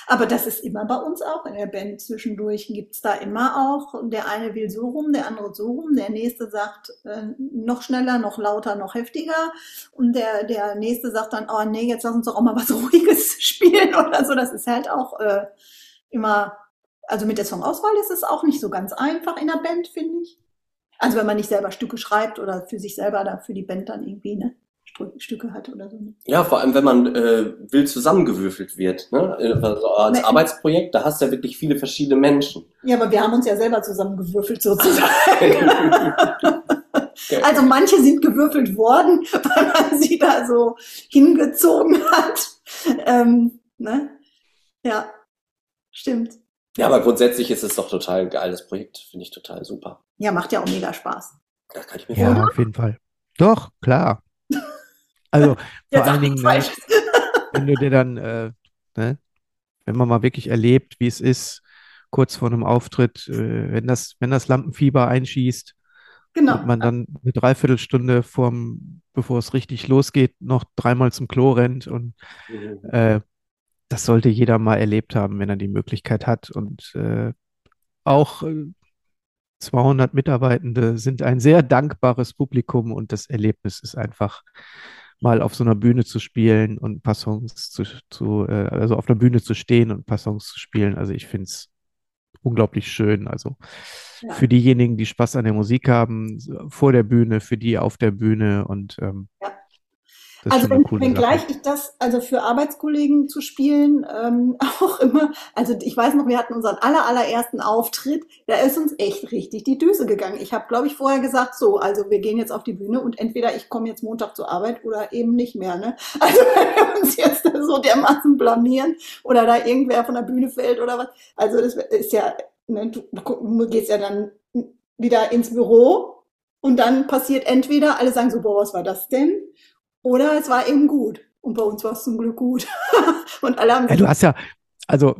Aber das ist immer bei uns auch in der Band. Zwischendurch gibt's da immer auch, der eine will so rum, der andere so rum, der nächste sagt äh, noch schneller, noch lauter, noch heftiger und der, der nächste sagt dann, oh nee, jetzt lass uns doch auch mal was Ruhiges spielen oder so. Das ist halt auch äh, immer, also mit der Songauswahl ist es auch nicht so ganz einfach in der Band, finde ich. Also wenn man nicht selber Stücke schreibt oder für sich selber oder für die Band dann irgendwie, ne? Stücke hat oder so. Ja, vor allem, wenn man äh, wild zusammengewürfelt wird. Ne? Also als Na, Arbeitsprojekt, da hast du ja wirklich viele verschiedene Menschen. Ja, aber wir haben uns ja selber zusammengewürfelt sozusagen. okay. Also manche sind gewürfelt worden, weil man sie da so hingezogen hat. Ähm, ne? Ja, stimmt. Ja, aber grundsätzlich ist es doch total ein geiles Projekt. Finde ich total super. Ja, macht ja auch mega Spaß. Das kann ich mir Ja, auf jeden Fall. Doch, klar. Also vor allen Dingen, ne, wenn du dir dann, äh, ne, wenn man mal wirklich erlebt, wie es ist, kurz vor einem Auftritt, äh, wenn das, wenn das Lampenfieber einschießt, genau. und man dann eine Dreiviertelstunde vorm, bevor es richtig losgeht, noch dreimal zum Klo rennt und mhm. äh, das sollte jeder mal erlebt haben, wenn er die Möglichkeit hat. Und äh, auch 200 äh, Mitarbeitende sind ein sehr dankbares Publikum und das Erlebnis ist einfach mal auf so einer Bühne zu spielen und ein paar Songs zu, zu äh, also auf einer Bühne zu stehen und ein paar Songs zu spielen. Also ich finde es unglaublich schön. Also ja. für diejenigen, die Spaß an der Musik haben, vor der Bühne, für die auf der Bühne und ähm, ja also wenn, wenn gleich ich das, also für Arbeitskollegen zu spielen, ähm, auch immer, also ich weiß noch, wir hatten unseren aller, allerersten Auftritt, da ist uns echt richtig die Düse gegangen. Ich habe, glaube ich, vorher gesagt, so, also wir gehen jetzt auf die Bühne und entweder ich komme jetzt Montag zur Arbeit oder eben nicht mehr. Ne? Also wenn wir uns jetzt so dermaßen blamieren oder da irgendwer von der Bühne fällt oder was, also das ist ja, ne, du, du gehst ja dann wieder ins Büro und dann passiert entweder, alle sagen so, boah, was war das denn? Oder es war eben gut. Und bei uns war es zum Glück gut. und alle haben ja, du hast ja, also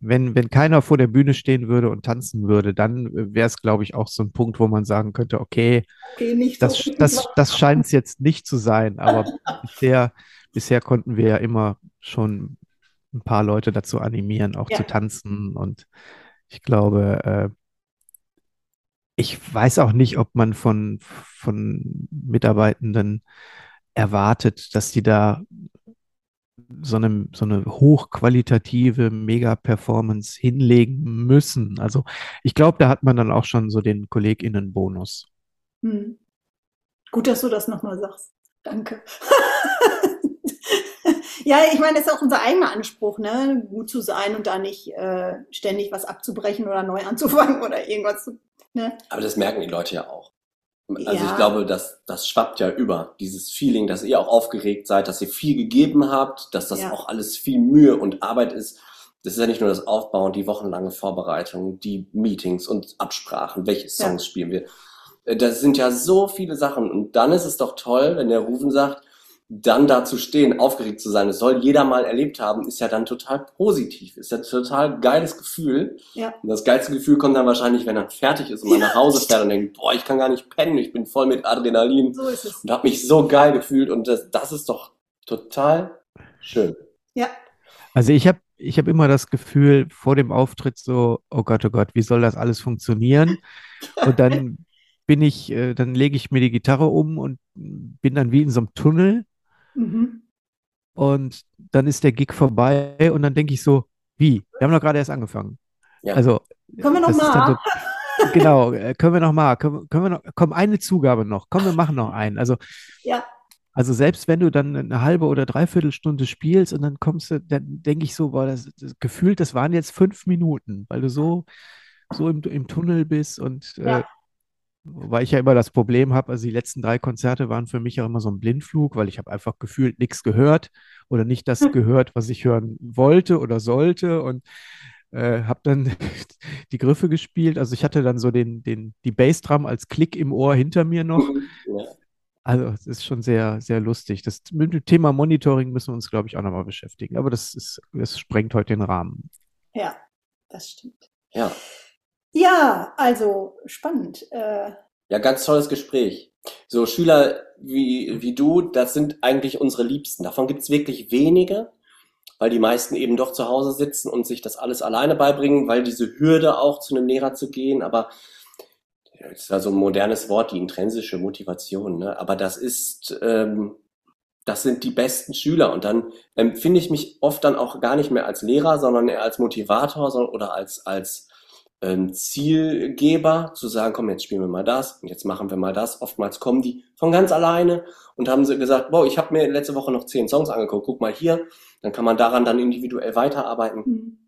wenn, wenn keiner vor der Bühne stehen würde und tanzen würde, dann wäre es, glaube ich, auch so ein Punkt, wo man sagen könnte, okay, okay das, so das, das scheint es jetzt nicht zu sein. Aber bisher, bisher konnten wir ja immer schon ein paar Leute dazu animieren, auch ja. zu tanzen. Und ich glaube, äh, ich weiß auch nicht, ob man von, von Mitarbeitenden erwartet, dass die da so eine, so eine hochqualitative Mega-Performance hinlegen müssen. Also ich glaube, da hat man dann auch schon so den KollegInnen-Bonus. Hm. Gut, dass du das nochmal sagst. Danke. ja, ich meine, das ist auch unser eigener Anspruch, ne? gut zu sein und da nicht äh, ständig was abzubrechen oder neu anzufangen oder irgendwas zu. Ne? Aber das merken die Leute ja auch. Also ja. ich glaube, dass das schwappt ja über dieses Feeling, dass ihr auch aufgeregt seid, dass ihr viel gegeben habt, dass das ja. auch alles viel Mühe und Arbeit ist. Das ist ja nicht nur das Aufbauen, die wochenlange Vorbereitung, die Meetings und Absprachen, welche Songs ja. spielen wir. Äh, das sind ja so viele Sachen. Und dann ist es doch toll, wenn der Rufen sagt, dann da zu stehen, aufgeregt zu sein, das soll jeder mal erlebt haben, ist ja dann total positiv, ist ja ein total geiles Gefühl. Ja. Und das geilste Gefühl kommt dann wahrscheinlich, wenn er fertig ist und man Ja, nach Hause fährt und denkt, boah, ich kann gar nicht pennen, ich bin voll mit Adrenalin So ist es. und habe mich so geil gefühlt und das, das ist doch total schön. Ja, Also ich habe ich hab immer das Gefühl vor dem Auftritt so, oh Gott, oh Gott, wie soll das alles funktionieren? Und dann bin ich, äh, dann lege ich mir die Gitarre um und bin dann wie in so einem Tunnel mhm. und dann ist der Gig vorbei und dann denke ich so, wie? Wir haben doch gerade erst angefangen. Ja. Also Können wir noch das ist dann mal? so, genau, äh, können wir noch mal, können, können wir noch, komm, eine Zugabe noch, komm, wir machen noch einen. Also Ja, Also selbst wenn du dann eine halbe oder dreiviertel Stunde spielst und dann kommst du, dann denke ich so, boah, das, das gefühlt, das waren jetzt fünf Minuten, weil du so, so im, im Tunnel bist und äh, Ja. Weil ich ja immer das Problem habe, also die letzten drei Konzerte waren für mich auch immer so ein Blindflug, weil ich habe einfach gefühlt nichts gehört oder nicht das Hm. gehört, was ich hören wollte oder sollte und äh, habe dann die Griffe gespielt. Also ich hatte dann so den, den, die Bassdrum als Klick im Ohr hinter mir noch. Ja. Also, es ist schon sehr, sehr lustig. Das, mit dem Thema Monitoring müssen wir uns, glaube ich, auch nochmal beschäftigen. Aber das ist, das sprengt heute den Rahmen. ja, das stimmt. ja. Ja, also spannend. Äh, Ja, ganz tolles Gespräch. So Schüler wie, wie du, das sind eigentlich unsere Liebsten. Davon gibt's wirklich wenige, weil die meisten eben doch zu Hause sitzen und sich das alles alleine beibringen, weil diese Hürde auch zu einem Lehrer zu gehen, aber das ist so ein modernes Wort, die intrinsische Motivation, ne? Aber das ist, ähm, das sind die besten Schüler und dann empfinde ich mich oft dann auch gar nicht mehr als Lehrer, sondern eher als Motivator oder als, als ähm, Zielgeber, zu sagen, komm, jetzt spielen wir mal das und jetzt machen wir mal das. Oftmals kommen die von ganz alleine und haben sie gesagt, wow, ich habe mir letzte Woche noch zehn Songs angeguckt, guck mal hier, dann kann man daran dann individuell weiterarbeiten. hm.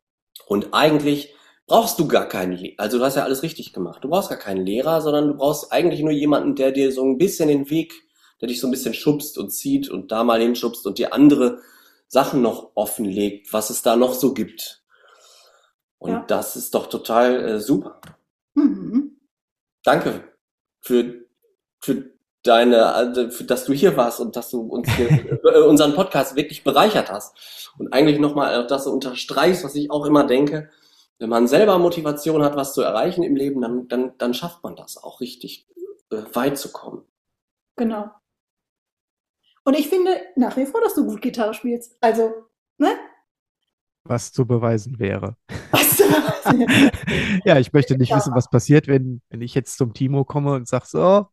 Und eigentlich brauchst du gar keinen Lehrer. Also du hast ja alles richtig gemacht. Du brauchst gar keinen Lehrer, sondern du brauchst eigentlich nur jemanden, der dir so ein bisschen den Weg, der dich so ein bisschen schubst und zieht und da mal hinschubst und dir andere Sachen noch offenlegt, was es da noch so gibt. Und Ja. das ist doch total äh, super. Mhm. Danke für, für deine, also für, dass du hier warst und dass du uns hier, äh, unseren Podcast wirklich bereichert hast. Und eigentlich nochmal das unterstreichst, was ich auch immer denke. Wenn man selber Motivation hat, was zu erreichen im Leben, dann, dann, dann schafft man das auch richtig äh, weit zu kommen. Genau. Und ich finde nach wie vor, dass du gut Gitarre spielst. Also, ne? Was zu beweisen wäre. Weißt du, was? Ja, ich möchte nicht Ja. wissen, was passiert, wenn, wenn ich jetzt zum Timo komme und sage so,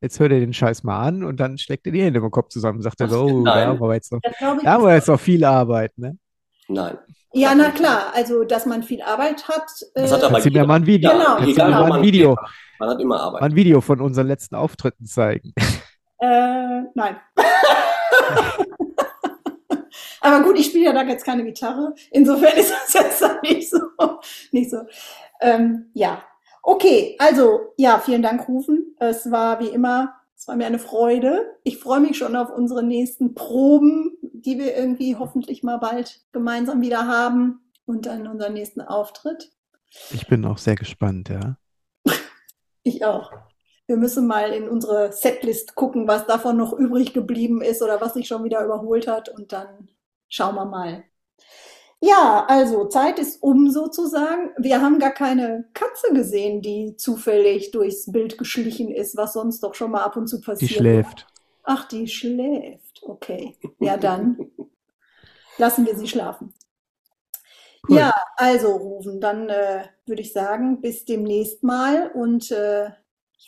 jetzt hört er den Scheiß mal an und dann schlägt er die Hände im Kopf zusammen und sagt er so, oh, da haben wir jetzt noch, da haben wir jetzt noch viel Arbeit, ne? Nein. Ja, na klar. Also, dass man viel Arbeit hat. Das hat äh, aber mir mal ein Video, Genau. kannst du Egal, mal man ein Video, Man hat immer mal Arbeit. ein Video von unseren letzten Auftritten zeigen. Äh, nein. Aber gut, ich spiele ja da jetzt keine Gitarre. Insofern ist das jetzt nicht so. Nicht so. Ähm, ja. Okay, also ja, vielen Dank, Rufen. Es war wie immer, es war mir eine Freude. Ich freue mich schon auf unsere nächsten Proben, die wir irgendwie hoffentlich mal bald gemeinsam wieder haben und dann unseren nächsten Auftritt. Ich bin auch sehr gespannt, ja. Ich auch. Wir müssen mal in unsere Setlist gucken, was davon noch übrig geblieben ist oder was sich schon wieder überholt hat und dann schauen wir mal. Ja, also Zeit ist um sozusagen. Wir haben gar keine Katze gesehen, die zufällig durchs Bild geschlichen ist, was sonst doch schon mal ab und zu Die passiert. schläft. Ach, die schläft. Okay. Ja, dann lassen wir sie schlafen. Cool. Ja, also Rufen, dann äh, würde ich sagen, bis demnächst mal und äh,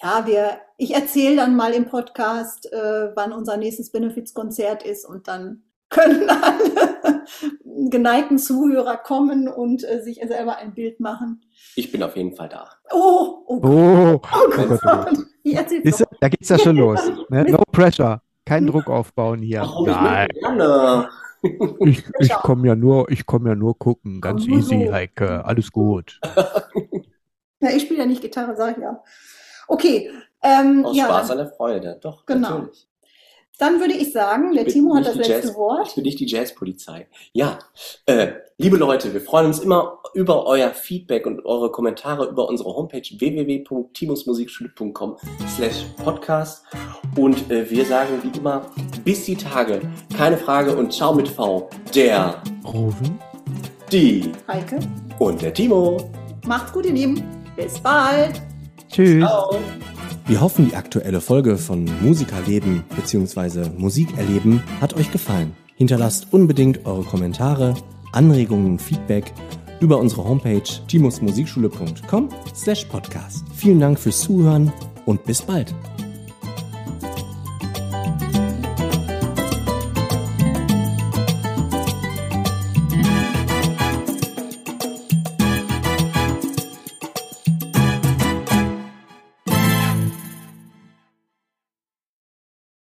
ja, wir, ich erzähle dann mal im Podcast, äh, wann unser nächstes Benefizkonzert ist und dann können alle geneigten Zuhörer kommen und äh, sich selber ein Bild machen. Ich bin auf jeden Fall da. Oh, oh, Gott, Oh, oh oh Gott, Gott, oh Gott. ich erzähl's Siehst du, doch. da geht's ja schon los. Ne? No pressure. Kein Druck aufbauen hier. Warum Nein, ich ich, ich komme ja nur, ich komme ja nur gucken. Ganz Komm nur easy, so. Heike. Alles gut. Ja, ich spiele ja nicht Gitarre, sag ich ja. Okay, ähm, Aus ja, Spaß dann- an der Freude. Doch, Genau. natürlich. Dann würde ich sagen, der Timo hat das letzte Jazz- Wort. Ich bin nicht die Jazzpolizei. Ja, äh, liebe Leute, wir freuen uns immer über euer Feedback und eure Kommentare über unsere Homepage www.timusmusikschule.com slash podcast und äh, wir sagen wie immer, bis die Tage, keine Frage und ciao mit V, der, Rufen. die Heike, und der Timo. macht's gut, ihr Lieben. Bis bald. Tschüss. Ciao. Wir hoffen, die aktuelle Folge von Musikerleben bzw. Musikerleben hat euch gefallen. Hinterlasst unbedingt eure Kommentare, Anregungen und Feedback über unsere Homepage timusmusikschule.com slash podcast. Vielen Dank fürs Zuhören und bis bald.